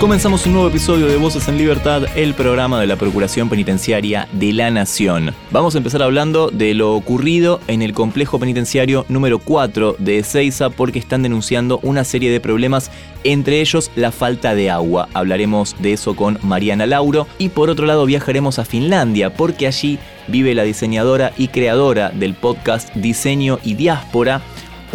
Comenzamos un nuevo episodio de Voces en Libertad, el programa de la Procuración Penitenciaria de la Nación. Vamos a empezar hablando de lo ocurrido en el complejo penitenciario número 4 de Ezeiza porque están denunciando una serie de problemas, entre ellos la falta de agua. Hablaremos de eso con Mariana Lauro y por otro lado viajaremos a Finlandia porque allí vive la diseñadora y creadora del podcast Diseño y Diáspora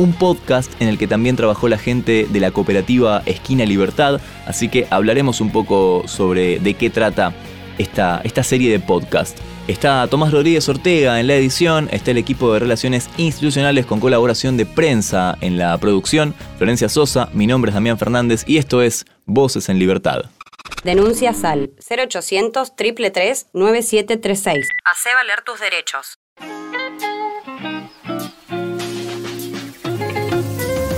un podcast en el que también trabajó la gente de la cooperativa Esquina Libertad, así que hablaremos un poco sobre de qué trata esta, esta serie de podcast. Está Tomás Rodríguez Ortega en la edición, está el equipo de relaciones institucionales con colaboración de prensa en la producción, Florencia Sosa, mi nombre es Damián Fernández y esto es Voces en Libertad. Denuncia SAL 0800 333 9736. Hacé valer tus derechos.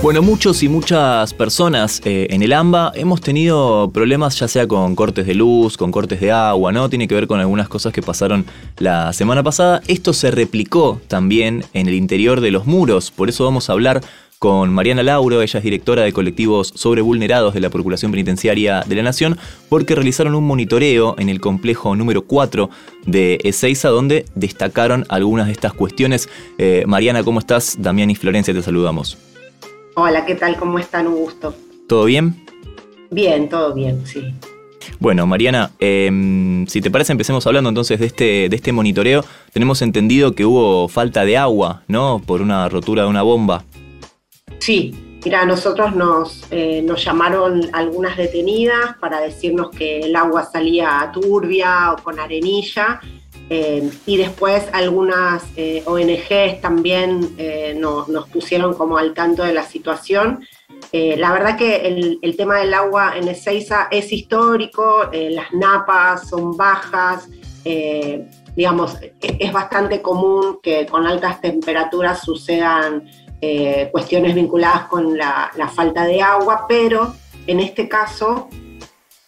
Bueno, muchos y muchas personas eh, en el AMBA hemos tenido problemas ya sea con cortes de luz, con cortes de agua, ¿no? Tiene que ver con algunas cosas que pasaron la semana pasada. Esto se replicó también en el interior de los muros, por eso vamos a hablar con Mariana Lauro, ella es directora de colectivos sobrevulnerados de la Procuración Penitenciaria de la Nación, porque realizaron un monitoreo en el complejo número 4 de Ezeiza, donde destacaron algunas de estas cuestiones. Eh, Mariana, ¿cómo estás? Damián y Florencia, te saludamos. Hola, ¿qué tal? ¿Cómo están? Un gusto. ¿Todo bien? Bien, todo bien, sí. Bueno, Mariana, em, si te parece empecemos hablando entonces de este, de este monitoreo. Tenemos entendido que hubo falta de agua, ¿no? Por una rotura de una bomba. Sí, mira, a nosotros nos, eh, nos llamaron algunas detenidas para decirnos que el agua salía turbia o con arenilla eh, y después algunas eh, ONGs también eh, nos, pusieron como al tanto de la situación. la verdad que el, tema del agua en Ezeiza es histórico, las napas son bajas, digamos, e, es bastante común que con altas temperaturas sucedan cuestiones vinculadas con la falta de agua, pero en este caso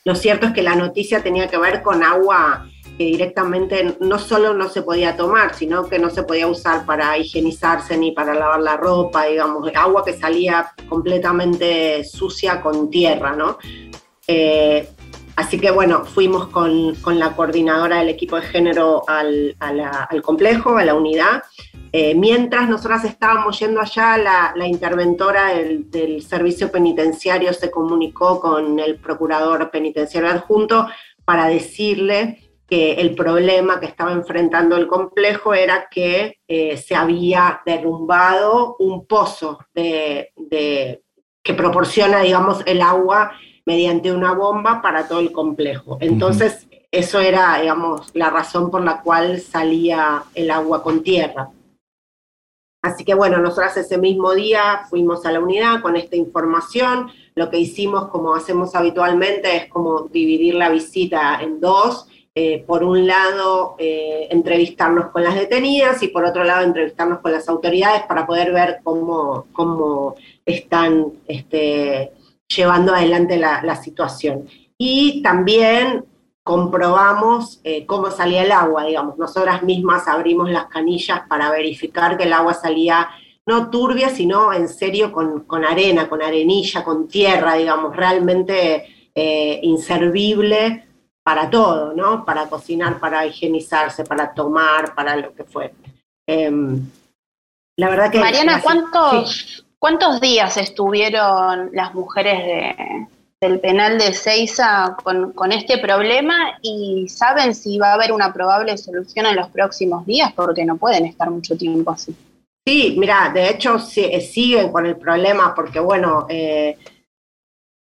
lo cierto es que la noticia tenía que ver con agua que directamente no solo no se podía tomar, sino que no se podía usar para higienizarse ni para lavar la ropa, digamos, agua que salía completamente sucia con tierra, ¿no? Eh, así que bueno, fuimos con, con, la coordinadora del equipo de género al, al complejo, a la unidad. Eh, mientras nosotras estábamos yendo allá, la, la interventora del, del, servicio penitenciario se comunicó con el procurador penitenciario adjunto para decirle que el problema que estaba enfrentando el complejo era que eh, se había derrumbado un pozo de, que proporciona, digamos, el agua mediante una bomba para todo el complejo. Entonces, eso era, digamos, la razón por la cual salía el agua con tierra. Así que bueno, nosotros ese mismo día fuimos a la unidad con esta información. Lo que hicimos, como hacemos habitualmente, es como dividir la visita en dos eh, por un lado, eh, entrevistarnos con las detenidas y por otro lado, entrevistarnos con las autoridades para poder ver cómo, cómo están este, llevando adelante la, situación. Y también comprobamos eh, cómo salía el agua, digamos, nosotras mismas abrimos las canillas para verificar que el agua salía no turbia, sino en serio con, con arena, con arenilla, con tierra, digamos, realmente inservible para todo, ¿no? Para cocinar, para higienizarse, para tomar, para lo que fue. Em, la verdad que... Mariana, ¿cuántos, ¿cuántos días estuvieron las mujeres del penal de Ceiza con, con, este problema y saben si va a haber una probable solución en los próximos días? Porque no pueden estar mucho tiempo así. Sí, mira, de hecho eh, siguen con el problema porque, bueno, eh,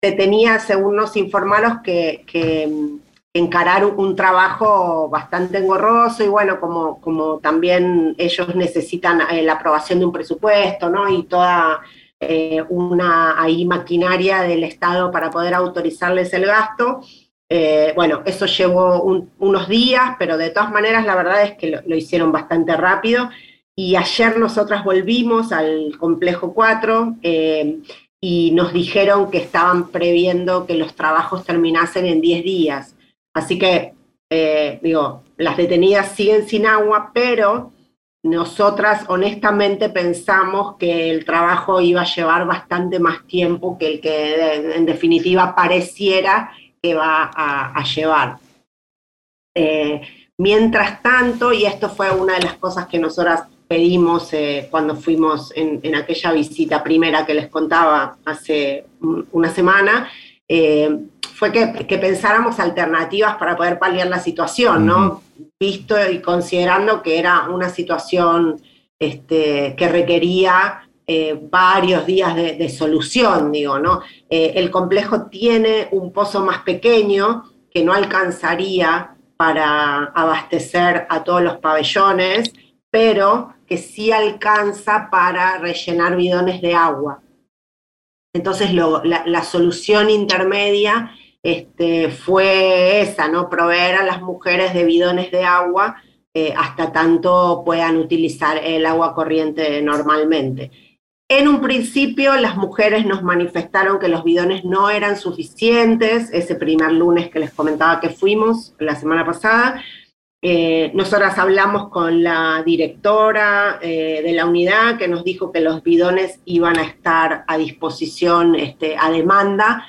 se tenía, según nos informaron, que, que encarar un trabajo bastante engorroso y bueno, como, como también ellos necesitan eh, la aprobación de un presupuesto, ¿no? Y toda eh, una maquinaria del Estado para poder autorizarles el gasto. Eh, bueno, eso llevó unos días, pero de todas maneras la verdad es que lo, hicieron bastante rápido y ayer nosotras volvimos al complejo 4 eh, y nos dijeron que estaban previendo que los trabajos terminasen en 10 días. Así que, eh, digo, las detenidas siguen sin agua, pero nosotras honestamente pensamos que el trabajo iba a llevar bastante más tiempo que el que en definitiva pareciera que va a, llevar. Eh, mientras tanto, y esto fue una de las cosas que nosotras pedimos eh, cuando fuimos en, aquella visita primera que les contaba hace una semana, eh, fue que, pensáramos alternativas para poder paliar la situación, ¿no? Visto y considerando que era una situación este, que requería eh, varios días de, solución, digo, ¿no? el complejo tiene un pozo más pequeño que no alcanzaría para abastecer a todos los pabellones, pero que sí alcanza para rellenar bidones de agua. Entonces la, solución intermedia este, fue esa, ¿no? Proveer a las mujeres de bidones de agua eh, hasta tanto puedan utilizar el agua corriente normalmente. En un principio las mujeres nos manifestaron que los bidones no eran suficientes, ese primer lunes que les comentaba que fuimos la semana pasada, eh, nosotras hablamos con la directora eh, de la unidad que nos dijo que los bidones iban a estar a disposición este, a demanda.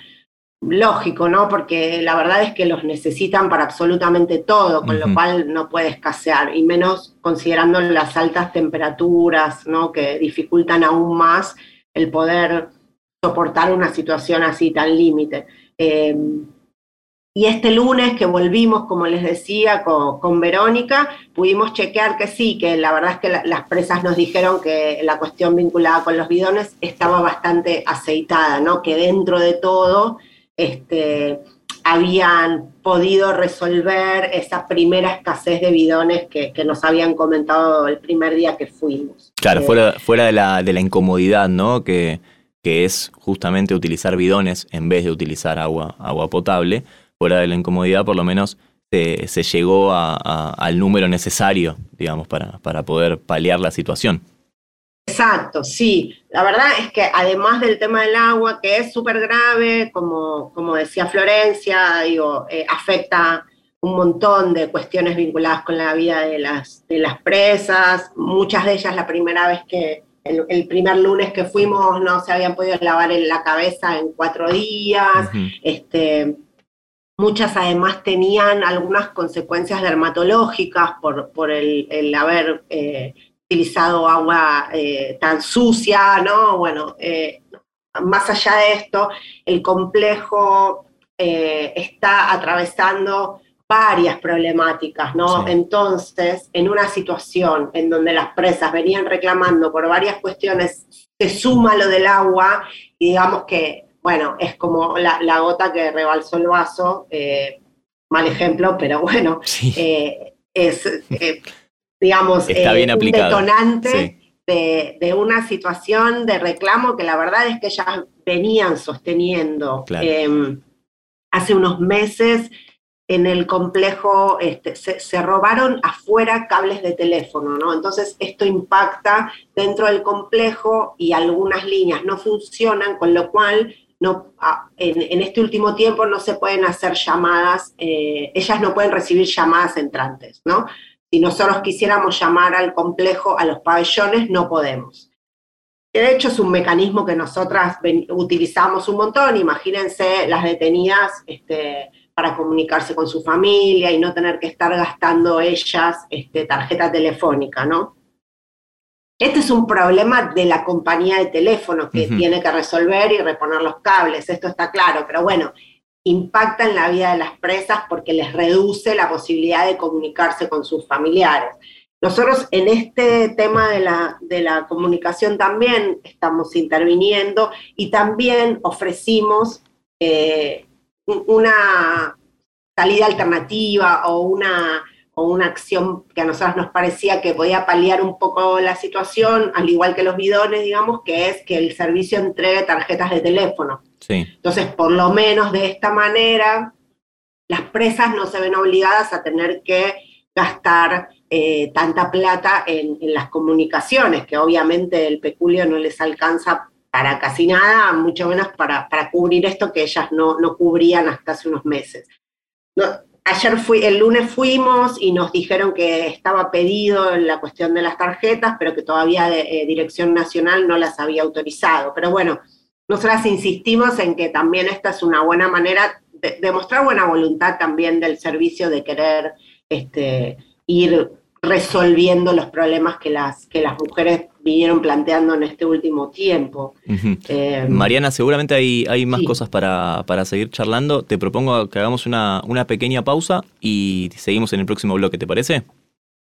Lógico, ¿no? Porque la verdad es que los necesitan para absolutamente todo, con lo cual no puede escasear, y menos considerando las altas temperaturas, ¿no? Que dificultan aún más el poder soportar una situación así tan límite. Eh, y este lunes que volvimos, como les decía, con, Verónica, pudimos chequear que sí, que la verdad es que las presas nos dijeron que la cuestión vinculada con los bidones estaba bastante aceitada, ¿no? Que dentro de todo este, habían podido resolver esa primera escasez de bidones que, nos habían comentado el primer día que fuimos. Claro, fuera, eh, fuera de, la, de la incomodidad, ¿no? Que, que es justamente utilizar bidones en vez de utilizar agua, agua potable fuera de la incomodidad, por lo menos se, llegó al número necesario, digamos, para, para poder paliar la situación. Exacto, sí. La verdad es que además del tema del agua, que es súper grave, como, como decía Florencia, digo, eh, afecta un montón de cuestiones vinculadas con la vida de las, de las presas, muchas de ellas la primera vez que, el, primer lunes que fuimos no se habían podido lavar en la cabeza en cuatro días, este, Muchas además tenían algunas consecuencias dermatológicas por, el, haber eh, utilizado agua eh, tan sucia, ¿no? Bueno, eh, más allá de esto, el complejo está atravesando varias problemáticas, ¿no? Entonces, en una situación en donde las presas venían reclamando por varias cuestiones, se suma lo del agua y digamos que bueno, es como la, gota que rebalsó el vaso, eh, mal ejemplo, pero bueno, eh, es, eh, digamos, un detonante de, una situación de reclamo que la verdad es que ya venían sosteniendo. Em, hace unos meses en el complejo este, se, robaron afuera cables de teléfono, ¿no? Entonces esto impacta dentro del complejo y algunas líneas no funcionan, con lo cual no, en, este último tiempo no se pueden hacer llamadas, eh, ellas no pueden recibir llamadas entrantes, ¿no? Si nosotros quisiéramos llamar al complejo, a los pabellones, no podemos. De hecho, es un mecanismo que nosotras utilizamos un montón. Imagínense las detenidas este, para comunicarse con su familia y no tener que estar gastando ellas este, tarjeta telefónica, ¿no? Este es un problema de la compañía de teléfono que tiene que resolver y reponer los cables, esto está claro, pero bueno, impacta en la vida de las presas porque les reduce la posibilidad de comunicarse con sus familiares. Nosotros en este tema de la, de la comunicación también estamos interviniendo y también ofrecimos eh, una salida alternativa o una una acción que a nosotros nos parecía que podía paliar un poco la situación, al igual que los bidones, digamos, que es que el servicio entregue tarjetas de teléfono. Entonces, por lo menos de esta manera, las presas no se ven obligadas a tener que gastar eh, tanta plata en, las comunicaciones, que obviamente el peculio no les alcanza para casi nada, mucho menos para, cubrir esto que ellas no, cubrían hasta hace unos meses. Ayer el lunes fuimos y nos dijeron que estaba pedido la cuestión de las tarjetas, pero que todavía eh, Dirección Nacional no las había autorizado. Pero bueno, nosotras insistimos en que también esta es una buena manera de, de mostrar buena voluntad también del servicio de querer este, ir resolviendo los problemas que las, que las mujeres vinieron planteando en este último tiempo. Eh, Mariana, seguramente hay, hay más cosas para, seguir charlando. Te propongo que hagamos una, una pequeña pausa y seguimos en el próximo bloque, ¿te parece?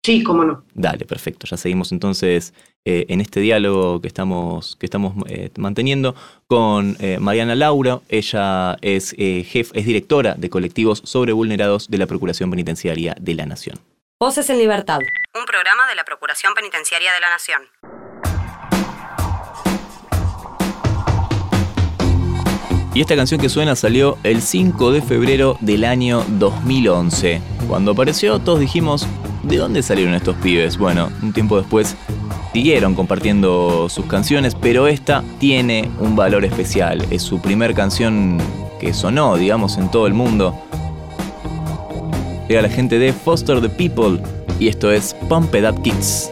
Sí, cómo no. Dale, perfecto. Ya seguimos entonces eh, en este diálogo que estamos, que estamos eh, manteniendo con Mariana Laura. Ella es, jefe, es directora de colectivos sobre vulnerados de la Procuración Penitenciaria de la Nación. Voces en Libertad. Un programa de la Procuración Penitenciaria de la Nación. Y esta canción que suena salió el 5 de febrero del año 2011. Cuando apareció todos dijimos, ¿de dónde salieron estos pibes? Bueno, un tiempo después siguieron compartiendo sus canciones, pero esta tiene un valor especial. Es su primer canción que sonó, digamos, en todo el mundo la gente de Foster the People y esto es Pump Up Kids.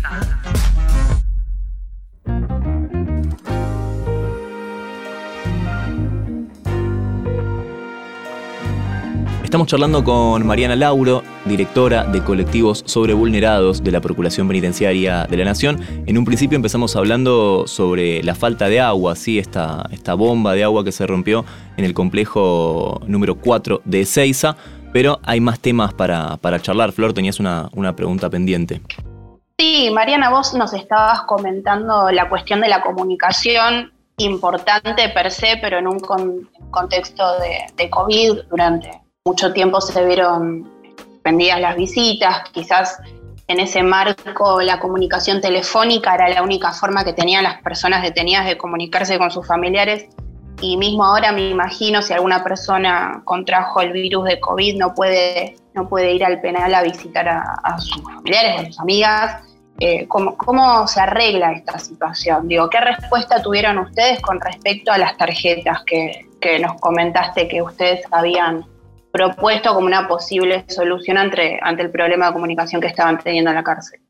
Estamos charlando con Mariana Lauro, directora de colectivos sobre vulnerados de la Procuración Penitenciaria de la Nación. En un principio empezamos hablando sobre la falta de agua, ¿sí? esta, esta bomba de agua que se rompió en el complejo número 4 de Ezeiza, pero hay más temas para, charlar. Flor, tenías una, una pregunta pendiente. Sí, Mariana, vos nos estabas comentando la cuestión de la comunicación importante per se, pero en un contexto de COVID durante mucho tiempo se vieron suspendidas las visitas, quizás en ese marco la comunicación telefónica era la única forma que tenían las personas detenidas de comunicarse con sus familiares y mismo ahora me imagino si alguna persona contrajo el virus de COVID no puede, no puede ir al penal a visitar a, sus familiares, a sus amigas. Eh, ¿cómo, ¿cómo, se arregla esta situación? Digo, ¿qué respuesta tuvieron ustedes con respecto a las tarjetas que, que nos comentaste que ustedes habían propuesto como una posible solución ante, ante el problema de comunicación que estaban teniendo en la cárcel.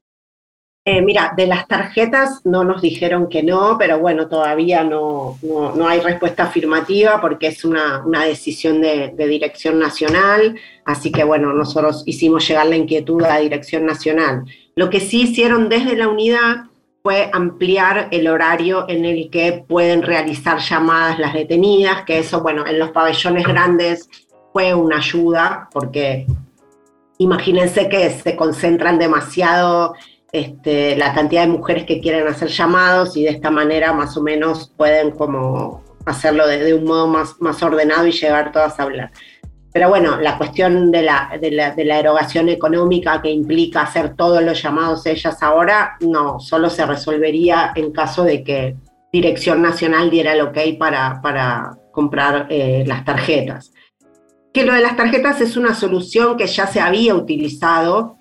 Eh, mira, de las tarjetas no nos dijeron que no, pero bueno, todavía no, no, hay respuesta afirmativa porque es una, una decisión de, de, dirección nacional, así que bueno, nosotros hicimos llegar la inquietud a la dirección nacional. Lo que sí hicieron desde la unidad fue ampliar el horario en el que pueden realizar llamadas las detenidas, que eso, bueno, en los pabellones grandes fue una ayuda, porque imagínense que se concentran demasiado este, la cantidad de mujeres que quieren hacer llamados y de esta manera más o menos pueden como hacerlo de, un modo más, más ordenado y llegar todas a hablar. Pero bueno, la cuestión de la, de, la, de la, erogación económica que implica hacer todos los llamados ellas ahora, no, solo se resolvería en caso de que Dirección Nacional diera el ok para, para comprar eh, las tarjetas que lo de las tarjetas es una solución que ya se había utilizado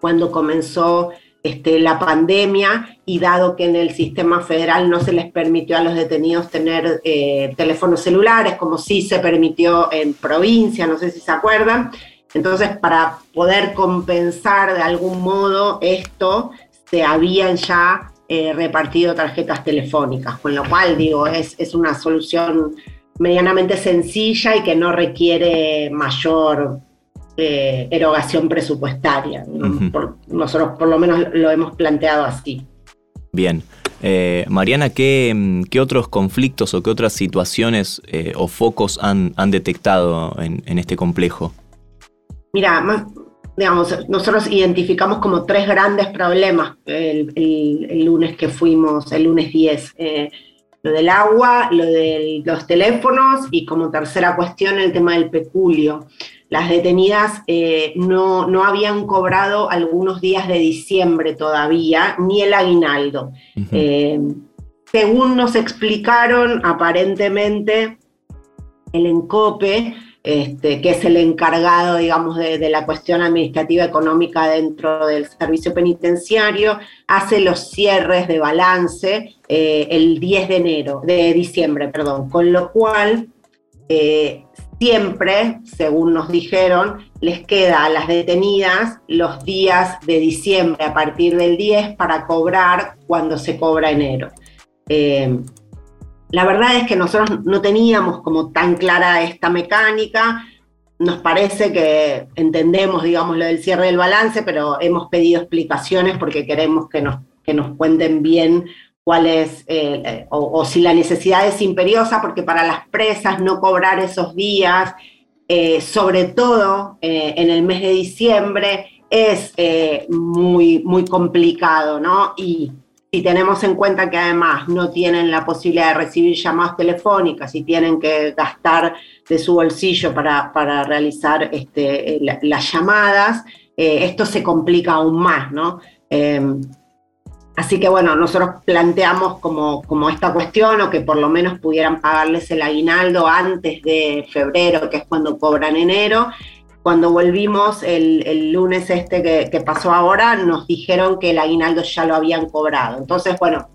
cuando comenzó este, la pandemia y dado que en el sistema federal no se les permitió a los detenidos tener eh, teléfonos celulares, como sí se permitió en provincia, no sé si se acuerdan. Entonces, para poder compensar de algún modo esto, se habían ya eh, repartido tarjetas telefónicas, con lo cual digo, es, es una solución medianamente sencilla y que no requiere mayor eh, erogación presupuestaria. nosotros por lo menos lo hemos planteado así. Bien. Eh, Mariana, ¿qué, ¿qué, otros conflictos o qué otras situaciones eh, o focos han, han detectado en, este complejo? Mira, más, digamos, nosotros identificamos como tres grandes problemas el, el lunes que fuimos, el lunes 10 lo del agua, lo de los teléfonos y como tercera cuestión el tema del peculio. Las detenidas eh, no, no, habían cobrado algunos días de diciembre todavía, ni el aguinaldo. Eh, según nos explicaron, aparentemente el ENCOPE este, que es el encargado, digamos, de, la cuestión administrativa económica dentro del servicio penitenciario, hace los cierres de balance eh, el 10 de enero, de diciembre, perdón, con lo cual eh, siempre, según nos dijeron, les queda a las detenidas los días de diciembre a partir del 10 para cobrar cuando se cobra enero. Eh, la verdad es que nosotros no teníamos como tan clara esta mecánica. Nos parece que entendemos, digamos, lo del cierre del balance, pero hemos pedido explicaciones porque queremos que nos, que nos cuenten bien cuál es, eh, o, si la necesidad es imperiosa, porque para las presas no cobrar esos días, eh, sobre todo eh, en el mes de diciembre, es muy, muy complicado, ¿no? Y si tenemos en cuenta que además no tienen la posibilidad de recibir llamadas telefónicas y tienen que gastar de su bolsillo para, para realizar este, las llamadas, eh, esto se complica aún más, ¿no? Em, así que bueno, nosotros planteamos como, como esta cuestión o que por lo menos pudieran pagarles el aguinaldo antes de febrero, que es cuando cobran enero, cuando volvimos el, lunes este que, pasó ahora, nos dijeron que el aguinaldo ya lo habían cobrado. Entonces, bueno,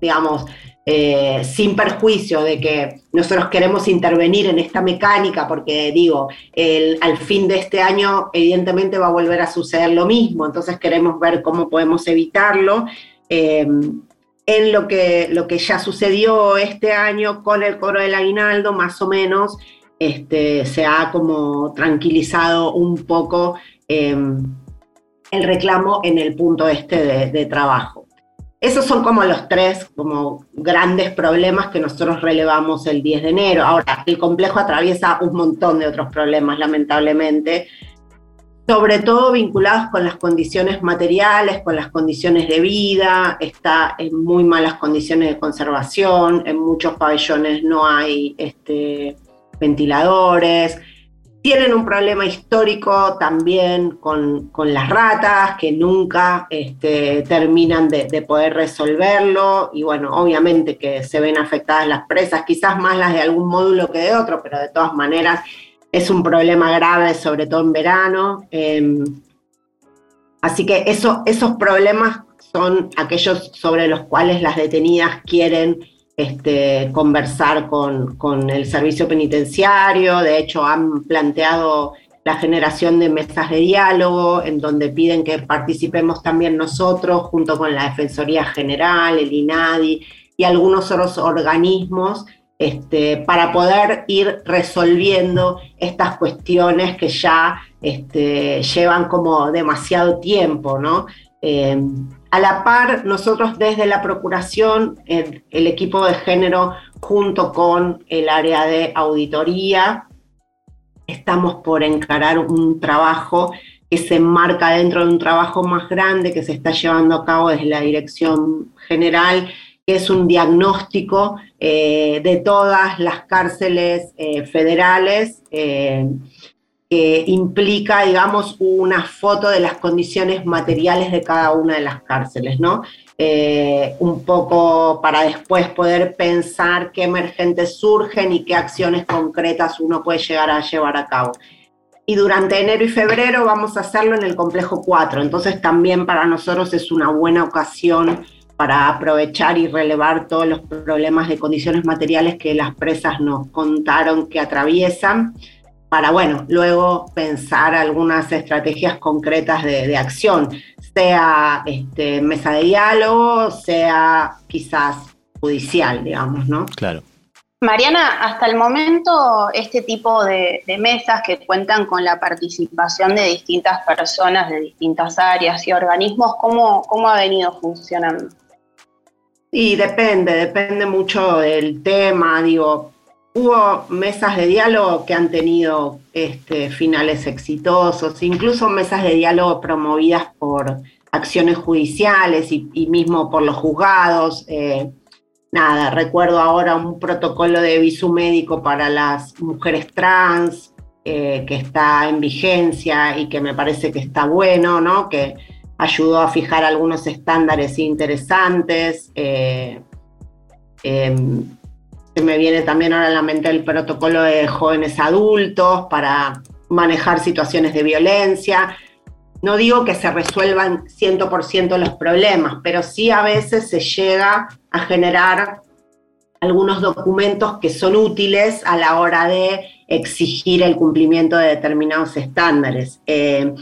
digamos, eh, sin perjuicio de que nosotros queremos intervenir en esta mecánica, porque digo, al fin de este año evidentemente va a volver a suceder lo mismo, entonces queremos ver cómo podemos evitarlo. Eh, en lo que, lo que ya sucedió este año con el coro del aguinaldo, más o menos, este, se ha como tranquilizado un poco em, el reclamo en el punto este de, trabajo. Esos son como los tres como grandes problemas que nosotros relevamos el 10 de enero. Ahora, el complejo atraviesa un montón de otros problemas, lamentablemente, sobre todo vinculados con las condiciones materiales, con las condiciones de vida, está en muy malas condiciones de conservación, en muchos pabellones no hay este, ventiladores, tienen un problema histórico también con, las ratas, que nunca este, terminan de, de, poder resolverlo, y bueno, obviamente que se ven afectadas las presas, quizás más las de algún módulo que de otro, pero de todas maneras es un problema grave, sobre todo en verano. Em, así que eso, esos problemas son aquellos sobre los cuales las detenidas quieren este, conversar con, con, el servicio penitenciario. De hecho, han planteado la generación de mesas de diálogo en donde piden que participemos también nosotros junto con la Defensoría General, el INADI y algunos otros organismos este, para poder ir resolviendo estas cuestiones que ya este, llevan como demasiado tiempo, ¿no? Eh, a la par, nosotros desde la Procuración, el, equipo de género, junto con el área de auditoría, estamos por encarar un trabajo que se enmarca dentro de un trabajo más grande que se está llevando a cabo desde la Dirección General que es un diagnóstico eh, de todas las cárceles eh, federales eh, que implica, digamos, una foto de las condiciones materiales de cada una de las cárceles, ¿no? un poco para después poder pensar qué emergentes surgen y qué acciones concretas uno puede llegar a llevar a cabo. Y durante enero y febrero vamos a hacerlo en el complejo 4, entonces también para nosotros es una buena ocasión para aprovechar y relevar todos los problemas de condiciones materiales que las presas nos contaron que atraviesan, para, bueno, luego pensar algunas estrategias concretas de, acción, sea este, mesa de diálogo, sea quizás judicial, digamos, ¿no? Claro. Mariana, hasta el momento este tipo de, mesas que cuentan con la participación de distintas personas de distintas áreas y organismos, ¿cómo, cómo ha venido funcionando? Y depende, depende mucho del tema, digo, hubo mesas de diálogo que han tenido este, finales exitosos, incluso mesas de diálogo promovidas por acciones judiciales y, mismo por los juzgados. Eh, nada, recuerdo ahora un protocolo de viso médico para las mujeres trans eh, que está en vigencia y que me parece que está bueno, ¿no? Que, ayudó a fijar algunos estándares interesantes. Eh, em, me viene también ahora a la mente el protocolo de jóvenes adultos para manejar situaciones de violencia. No digo que se resuelvan 100% los problemas, pero sí a veces se llega a generar algunos documentos que son útiles a la hora de exigir el cumplimiento de determinados estándares. Eh,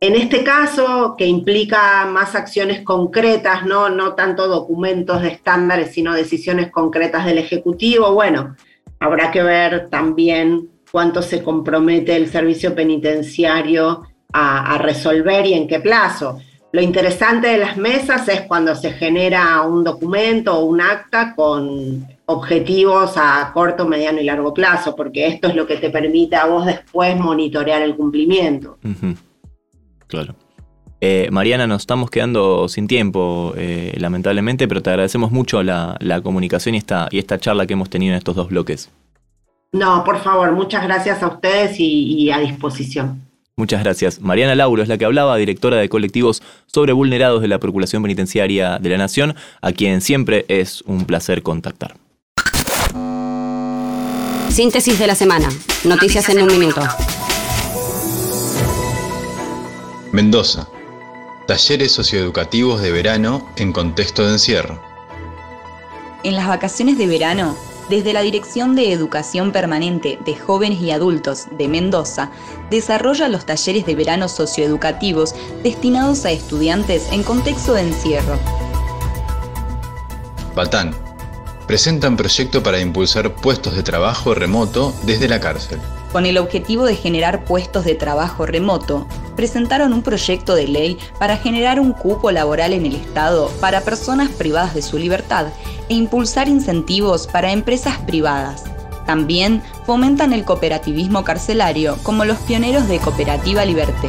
en este caso, que implica más acciones concretas, ¿no? no tanto documentos de estándares, sino decisiones concretas del Ejecutivo, bueno, habrá que ver también cuánto se compromete el servicio penitenciario a, resolver y en qué plazo. Lo interesante de las mesas es cuando se genera un documento o un acta con objetivos a corto, mediano y largo plazo, porque esto es lo que te permite a vos después monitorear el cumplimiento. Claro. Eh, Mariana, nos estamos quedando sin tiempo, eh, lamentablemente, pero te agradecemos mucho la, comunicación y esta, y esta charla que hemos tenido en estos dos bloques. No, por favor, muchas gracias a ustedes y, a disposición. Muchas gracias. Mariana Lauro es la que hablaba, directora de colectivos sobre vulnerados de la Procuración Penitenciaria de la Nación, a quien siempre es un placer contactar. Síntesis de la semana. Noticias en un minuto. Mendoza. Talleres socioeducativos de verano en contexto de encierro. En las vacaciones de verano, desde la Dirección de Educación Permanente de Jóvenes y Adultos de Mendoza, desarrolla los talleres de verano socioeducativos destinados a estudiantes en contexto de encierro. Batán. Presentan proyecto para impulsar puestos de trabajo remoto desde la cárcel. Con el objetivo de generar puestos de trabajo remoto, presentaron un proyecto de ley para generar un cupo laboral en el Estado para personas privadas de su libertad e impulsar incentivos para empresas privadas. También fomentan el cooperativismo carcelario como los pioneros de Cooperativa Liberté.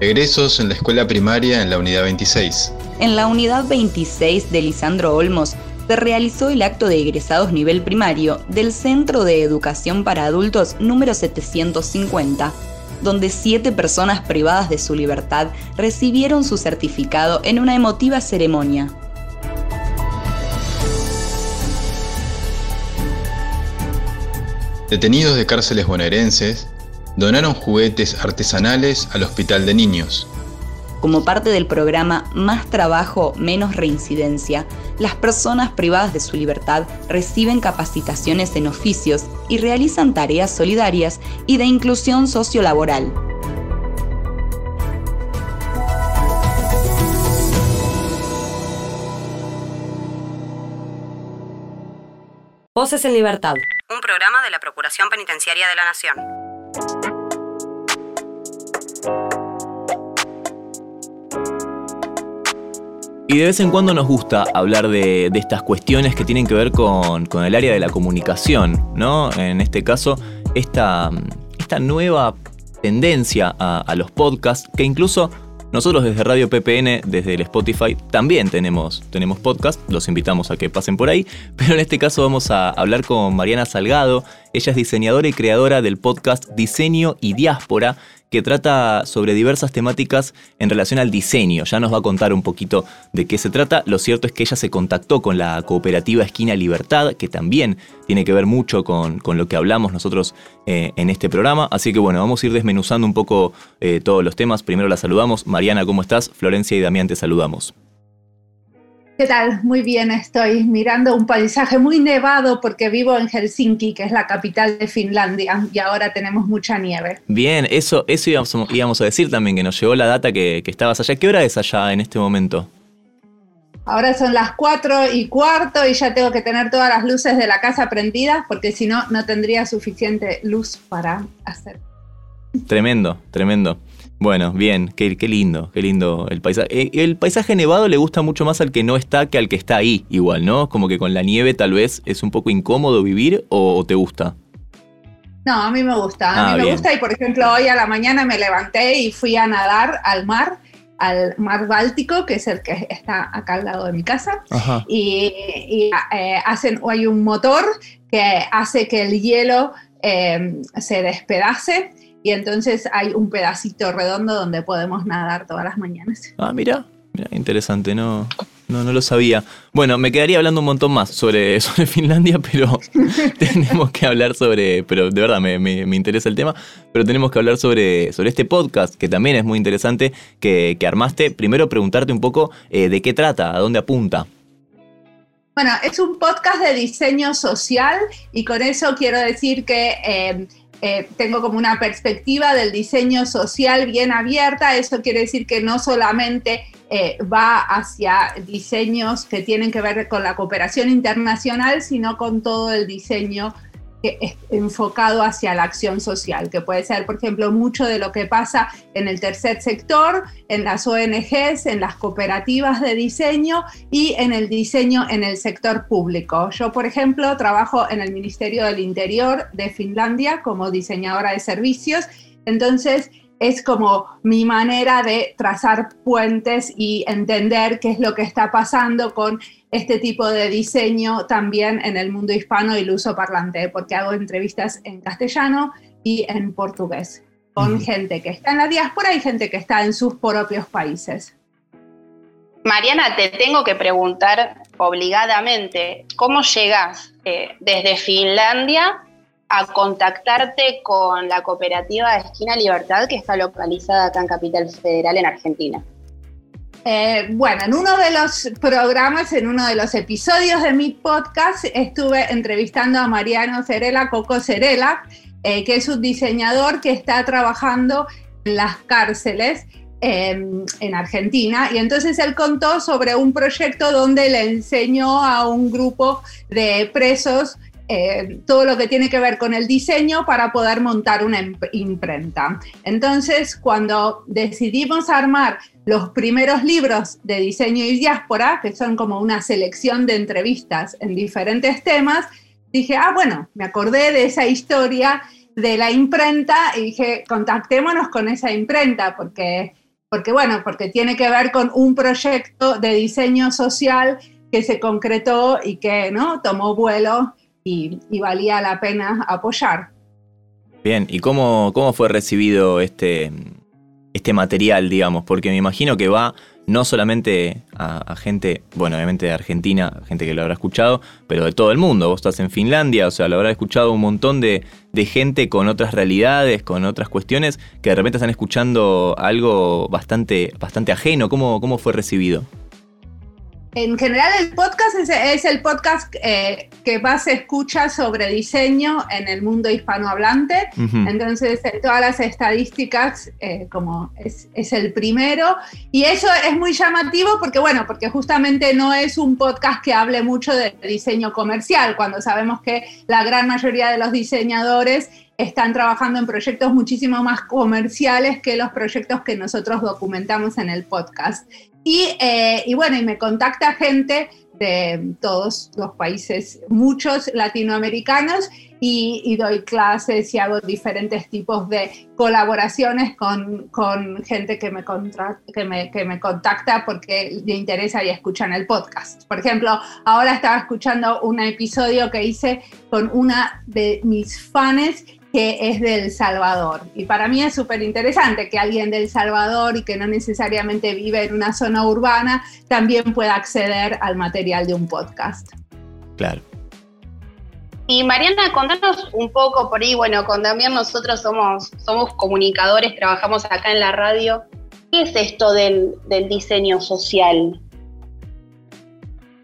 Egresos en la escuela primaria en la unidad 26. En la unidad 26 de Lisandro Olmos se realizó el acto de egresados nivel primario del Centro de Educación para Adultos número 750 donde siete personas privadas de su libertad recibieron su certificado en una emotiva ceremonia. Detenidos de cárceles bonaerenses donaron juguetes artesanales al Hospital de Niños como parte del programa Más Trabajo, Menos Reincidencia, las personas privadas de su libertad reciben capacitaciones en oficios y realizan tareas solidarias y de inclusión sociolaboral. Voces en Libertad, un programa de la Procuración Penitenciaria de la Nación. Y de vez en cuando nos gusta hablar de, estas cuestiones que tienen que ver con, el área de la comunicación, ¿no? En este caso, esta, esta nueva tendencia a, los podcasts, que incluso nosotros desde Radio PPN, desde el Spotify, también tenemos, tenemos podcast, los invitamos a que pasen por ahí, pero en este caso vamos a hablar con Mariana Salgado, ella es diseñadora y creadora del podcast Diseño y Diáspora, que trata sobre diversas temáticas en relación al diseño. Ya nos va a contar un poquito de qué se trata. Lo cierto es que ella se contactó con la cooperativa Esquina Libertad, que también tiene que ver mucho con, lo que hablamos nosotros eh, en este programa. Así que bueno, vamos a ir desmenuzando un poco eh, todos los temas. Primero la saludamos. Mariana, ¿cómo estás? Florencia y Damián te saludamos. ¿Qué tal? Muy bien, estoy mirando un paisaje muy nevado porque vivo en Helsinki, que es la capital de Finlandia, y ahora tenemos mucha nieve. Bien, eso, eso íbamos, a decir también, que nos llegó la data que, estabas allá. ¿Qué hora es allá en este momento? Ahora son las 4 y cuarto y ya tengo que tener todas las luces de la casa prendidas porque si no, no tendría suficiente luz para hacer. Tremendo, tremendo. Bueno, bien, qué, lindo, qué lindo el paisaje. Eh, el paisaje nevado le gusta mucho más al que no está que al que está ahí, igual, ¿no? Como que con la nieve tal vez es un poco incómodo vivir o, te gusta. No, a mí me gusta, a mí ah, me gusta y por ejemplo hoy a la mañana me levanté y fui a nadar al mar, al mar Báltico, que es el que está acá al lado de mi casa, y, eh, hacen, hay un motor que hace que el hielo eh, se despedace y entonces hay un pedacito redondo donde podemos nadar todas las mañanas. Ah, mira, mira interesante, no, no, no lo sabía. Bueno, me quedaría hablando un montón más sobre, sobre Finlandia, pero tenemos que hablar sobre, pero de verdad me, me, interesa el tema, pero tenemos que hablar sobre, sobre este podcast, que también es muy interesante, que, que armaste. Primero preguntarte un poco eh, de qué trata, a dónde apunta. Bueno, es un podcast de diseño social y con eso quiero decir que eh, eh, tengo como una perspectiva del diseño social bien abierta. Eso quiere decir que no solamente eh, va hacia diseños que tienen que ver con la cooperación internacional, sino con todo el diseño enfocado hacia la acción social, que puede ser, por ejemplo, mucho de lo que pasa en el tercer sector, en las ONGs, en las cooperativas de diseño y en el diseño en el sector público. Yo, por ejemplo, trabajo en el Ministerio del Interior de Finlandia como diseñadora de servicios, entonces es como mi manera de trazar puentes y entender qué es lo que está pasando con este tipo de diseño también en el mundo hispano y el uso parlante, porque hago entrevistas en castellano y en portugués con gente que está en la diáspora y gente que está en sus propios países. Mariana, te tengo que preguntar obligadamente, ¿cómo llegas eh, desde Finlandia a contactarte con la cooperativa Esquina Libertad que está localizada acá en Capital Federal en Argentina? Eh, bueno, en uno de los programas, en uno de los episodios de mi podcast, estuve entrevistando a Mariano Cerela, Coco Cerela, eh, que es un diseñador que está trabajando en las cárceles em, en Argentina. Y entonces él contó sobre un proyecto donde le enseñó a un grupo de presos eh, todo lo que tiene que ver con el diseño para poder montar una imprenta. Entonces, cuando decidimos armar los primeros libros de diseño y diáspora, que son como una selección de entrevistas en diferentes temas, dije, ah, bueno, me acordé de esa historia de la imprenta y dije, contactémonos con esa imprenta, porque, porque bueno, porque tiene que ver con un proyecto de diseño social que se concretó y que ¿no? tomó vuelo y, valía la pena apoyar. Bien, ¿y cómo, cómo fue recibido este, este material, digamos? Porque me imagino que va no solamente a, gente, bueno, obviamente de Argentina, gente que lo habrá escuchado, pero de todo el mundo. Vos estás en Finlandia, o sea, lo habrá escuchado un montón de, gente con otras realidades, con otras cuestiones, que de repente están escuchando algo bastante, bastante ajeno. ¿Cómo, cómo fue recibido? En general el podcast es, el podcast eh, que más se escucha sobre diseño en el mundo hispanohablante. Entonces, en todas las estadísticas, eh, como es, es, el primero. Y eso es muy llamativo porque, bueno, porque justamente no es un podcast que hable mucho de diseño comercial, cuando sabemos que la gran mayoría de los diseñadores están trabajando en proyectos muchísimo más comerciales que los proyectos que nosotros documentamos en el podcast. Eh, y, bueno, y me contacta gente de todos los países, muchos latinoamericanos, y, doy clases y hago diferentes tipos de colaboraciones con, gente que me, que, me, que me contacta porque le interesa y escuchan el podcast. Por ejemplo, ahora estaba escuchando un episodio que hice con una de mis fans que es del Salvador. Y para mí es súper interesante que alguien del Salvador y que no necesariamente vive en una zona urbana también pueda acceder al material de un podcast. Claro. Y Mariana, contanos un poco por ahí, bueno, con Damián nosotros somos, somos comunicadores, trabajamos acá en la radio. ¿Qué es esto del, del diseño social?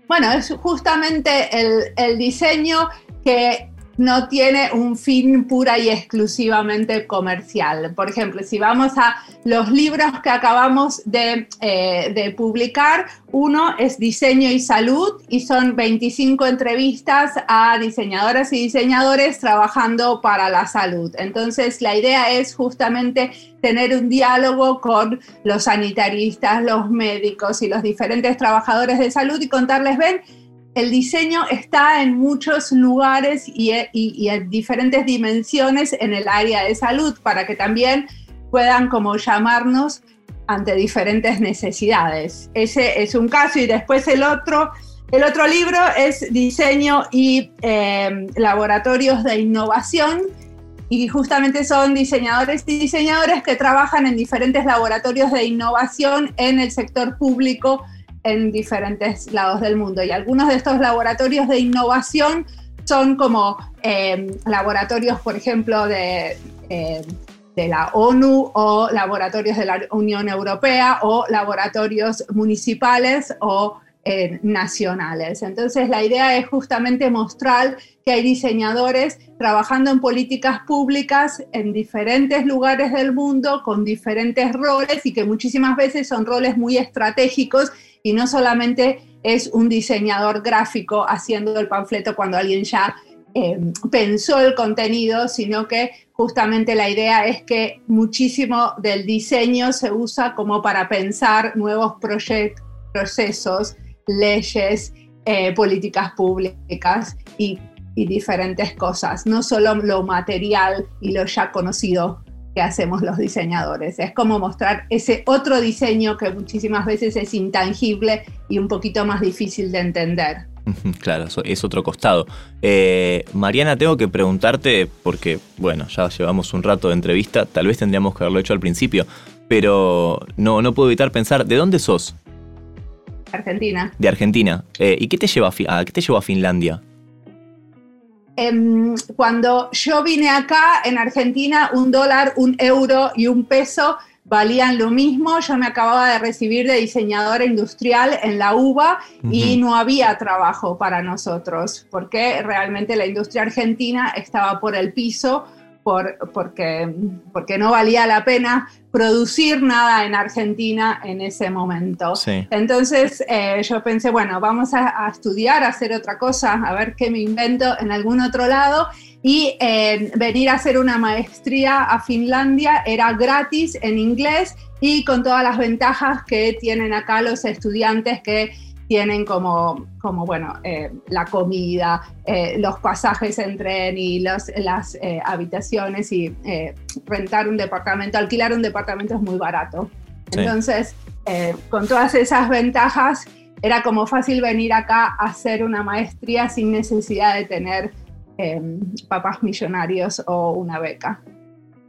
Bueno, es justamente el, el diseño que no tiene un fin pura y exclusivamente comercial. Por ejemplo, si vamos a los libros que acabamos de, eh, publicar, uno es Diseño y Salud y son 25 entrevistas a diseñadoras y diseñadores trabajando para la salud. Entonces, la idea es justamente tener un diálogo con los sanitaristas, los médicos y los diferentes trabajadores de salud y contarles, ven, el diseño está en muchos lugares y, en diferentes dimensiones en el área de salud para que también puedan como llamarnos ante diferentes necesidades. Ese es un caso y después el otro, el otro libro es diseño y em, laboratorios de innovación y justamente son diseñadores y diseñadores que trabajan en diferentes laboratorios de innovación en el sector público en diferentes lados del mundo. Y algunos de estos laboratorios de innovación son como em, laboratorios, por ejemplo, de, em, de la ONU o laboratorios de la Unión Europea o laboratorios municipales o eh, nacionales. Entonces la idea es justamente mostrar que hay diseñadores trabajando en políticas públicas en diferentes lugares del mundo con diferentes roles y que muchísimas veces son roles muy estratégicos y no solamente es un diseñador gráfico haciendo el panfleto cuando alguien ya eh, pensó el contenido, sino que justamente la idea es que muchísimo del diseño se usa como para pensar nuevos procesos, leyes, eh, políticas públicas y, y diferentes cosas, no solo lo material y lo ya conocido que hacemos los diseñadores. Es como mostrar ese otro diseño que muchísimas veces es intangible y un poquito más difícil de entender. Claro, es otro costado. Eh, Mariana, tengo que preguntarte, porque bueno, ya llevamos un rato de entrevista, tal vez tendríamos que haberlo hecho al principio, pero no, no puedo evitar pensar, ¿de dónde sos? Argentina. De Argentina. Eh, ¿Y qué te, lleva a, qué te llevó a Finlandia? Em, cuando yo vine acá en Argentina, un dólar, un euro y un peso valían lo mismo. Yo me acababa de recibir de diseñadora industrial en la UBA y no había trabajo para nosotros, porque realmente la industria argentina estaba por el piso. Por, porque, porque no valía la pena producir nada en Argentina en ese momento. Entonces eh, yo pensé, bueno, vamos a, a, estudiar, a hacer otra cosa, a ver qué me invento en algún otro lado y eh, venir a hacer una maestría a Finlandia era gratis en inglés y con todas las ventajas que tienen acá los estudiantes que tienen como, como bueno, eh, la comida, eh, los pasajes en tren y los, las habitaciones y rentar un departamento, alquilar un departamento es muy barato. Entonces, con todas esas ventajas, era como fácil venir acá a hacer una maestría sin necesidad de tener papás millonarios o una beca.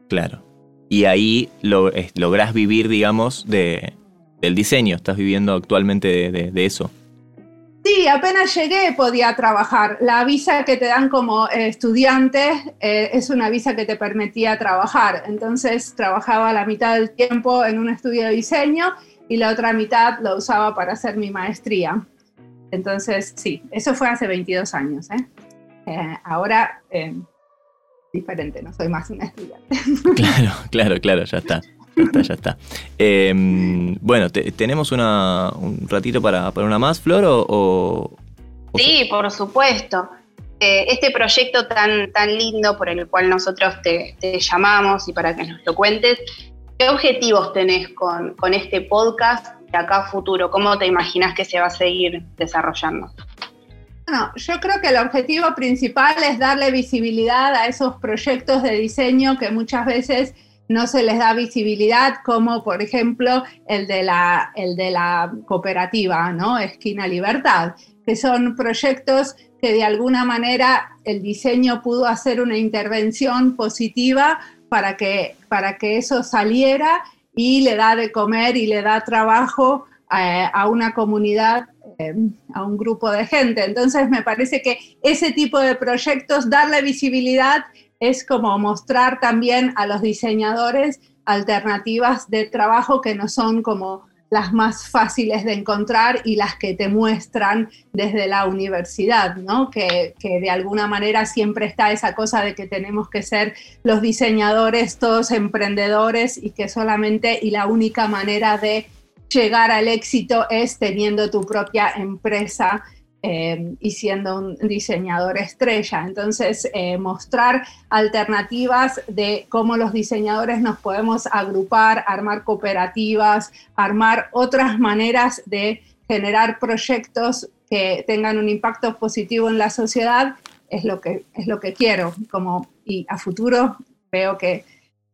Claro. Y ahí lo, lográs vivir, digamos, de, del diseño. Estás viviendo actualmente de, eso. Sí, apenas llegué podía trabajar. La visa que te dan como estudiante eh, es una visa que te permitía trabajar. Entonces trabajaba la mitad del tiempo en un estudio de diseño y la otra mitad lo usaba para hacer mi maestría. Entonces, sí, eso fue hace 22 años. ¿eh? Eh, ahora, eh, diferente, no soy más una estudiante. Claro, claro, claro, ya está. Ya está, ya está. Em, bueno, ¿tenemos un ratito para, para, una más, Flor? O, sí, por supuesto. Eh, este proyecto tan, tan lindo por el cual nosotros te, llamamos y para que nos lo cuentes, ¿qué objetivos tenés con, con este podcast de acá a futuro? ¿Cómo te imaginas que se va a seguir desarrollando? Bueno, yo creo que el objetivo principal es darle visibilidad a esos proyectos de diseño que muchas veces no se les da visibilidad, como por ejemplo el de la, el de la cooperativa, ¿no? Esquina Libertad, que son proyectos que de alguna manera el diseño pudo hacer una intervención positiva para que, para que eso saliera y le da de comer y le da trabajo eh, a una comunidad Em, a un grupo de gente. Entonces me parece que ese tipo de proyectos, darle visibilidad, es como mostrar también a los diseñadores alternativas de trabajo que no son como las más fáciles de encontrar y las que te muestran desde la universidad, ¿no? Que, que, de alguna manera siempre está esa cosa de que tenemos que ser los diseñadores todos emprendedores y que solamente y la única manera de llegar al éxito es teniendo tu propia empresa eh, y siendo un diseñador estrella. Entonces, eh, mostrar alternativas de cómo los diseñadores nos podemos agrupar, armar cooperativas, armar otras maneras de generar proyectos que tengan un impacto positivo en la sociedad, es lo que, es lo que quiero. Como, y a futuro veo que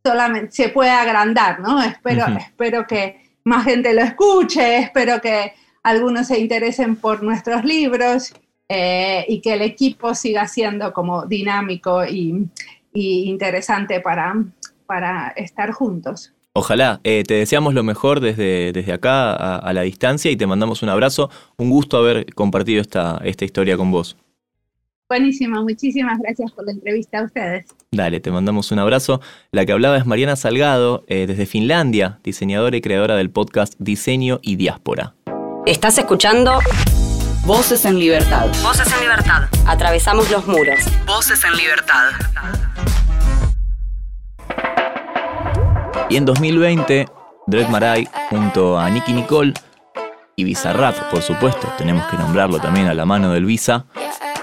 solamente se puede agrandar, ¿no? Espero, espero que más gente lo escuche, espero que algunos se interesen por nuestros libros eh, y que el equipo siga siendo como dinámico y, interesante para, para estar juntos. Ojalá, eh, te deseamos lo mejor desde, desde acá a, la distancia y te mandamos un abrazo. Un gusto haber compartido esta, esta historia con vos. Buenísimo, muchísimas gracias por la entrevista a ustedes. Dale, te mandamos un abrazo. La que hablaba es Mariana Salgado, eh, desde Finlandia, diseñadora y creadora del podcast Diseño y Diáspora. Estás escuchando Voces en Libertad. Voces en Libertad. Atravesamos los muros. Voces en Libertad. Y en 2020, Drake Maray, junto a Nicky Nicole y Bizarrap, por supuesto, tenemos que nombrarlo también a la mano del Visa,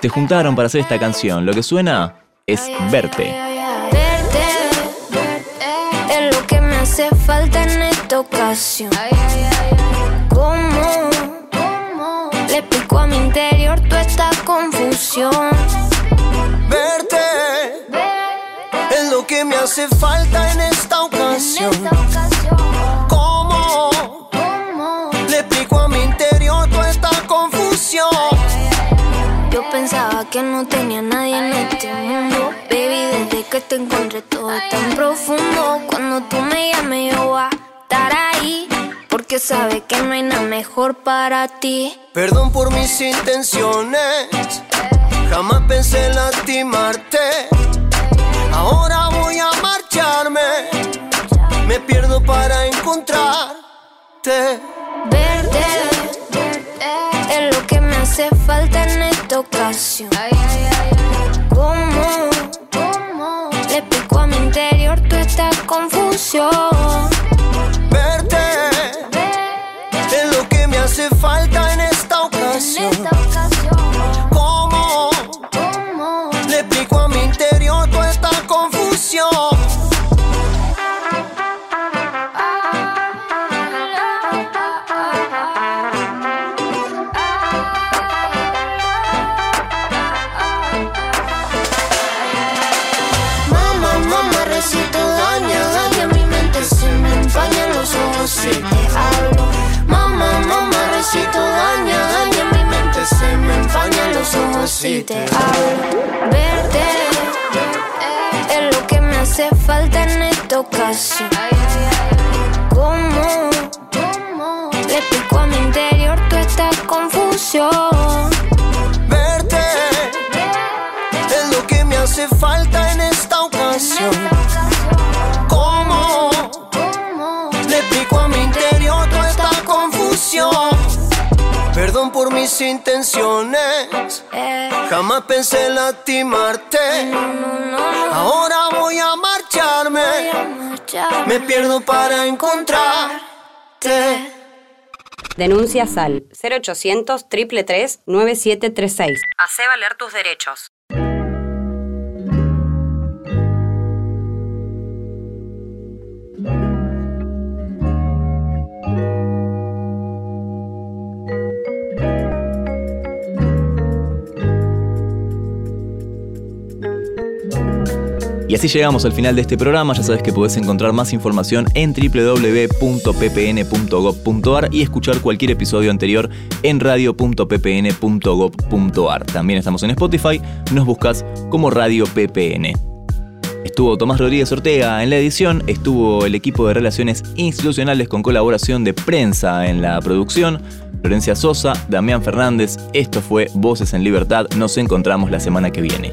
te juntaron para hacer esta canción. Lo que suena es verte. Verte, es lo que me hace falta en esta ocasión. ¿Cómo? Le explico a mi interior toda esta confusión. Verte, es lo que me hace falta en esta ocasión. ¿Cómo? Le explico a mi interior toda esta confusión. Yo pensaba que no tenía nadie en este mundo. Baby, desde que te encontré todo tan profundo. Cuando tú me llames, yo voy a estar ahí. Porque sabe que no hay nada mejor para ti. Perdón por mis intenciones. Jamás pensé lastimarte. Ahora voy a marcharme. Me pierdo para encontrarte. Verde es lo que me hace falta en esta ocasión. ¿Cómo? Le pico a mi interior toda esta confusión. Verte lo que me hace falta si te hablo. Verte es lo que me hace falta en esta ocasión. ¿Cómo? Le pico a mi interior toda esta confusión. Verte es lo que me hace falta en esta ocasión. Perdón por mis intenciones. Jamás pensé lastimarte. Ahora voy a marcharme. Me pierdo para encontrarte. Denuncia SAL 0800 333 9736. Hace valer tus derechos. Y así llegamos al final de este programa. Ya sabes que podés encontrar más información en www.ppn.gov.ar y escuchar cualquier episodio anterior en radio.ppn.gov.ar. También estamos en Spotify, nos buscas como Radio PPN. Estuvo Tomás Rodríguez Ortega en la edición, estuvo el equipo de relaciones institucionales con colaboración de prensa en la producción, Florencia Sosa, Damián Fernández, esto fue Voces en Libertad, nos encontramos la semana que viene.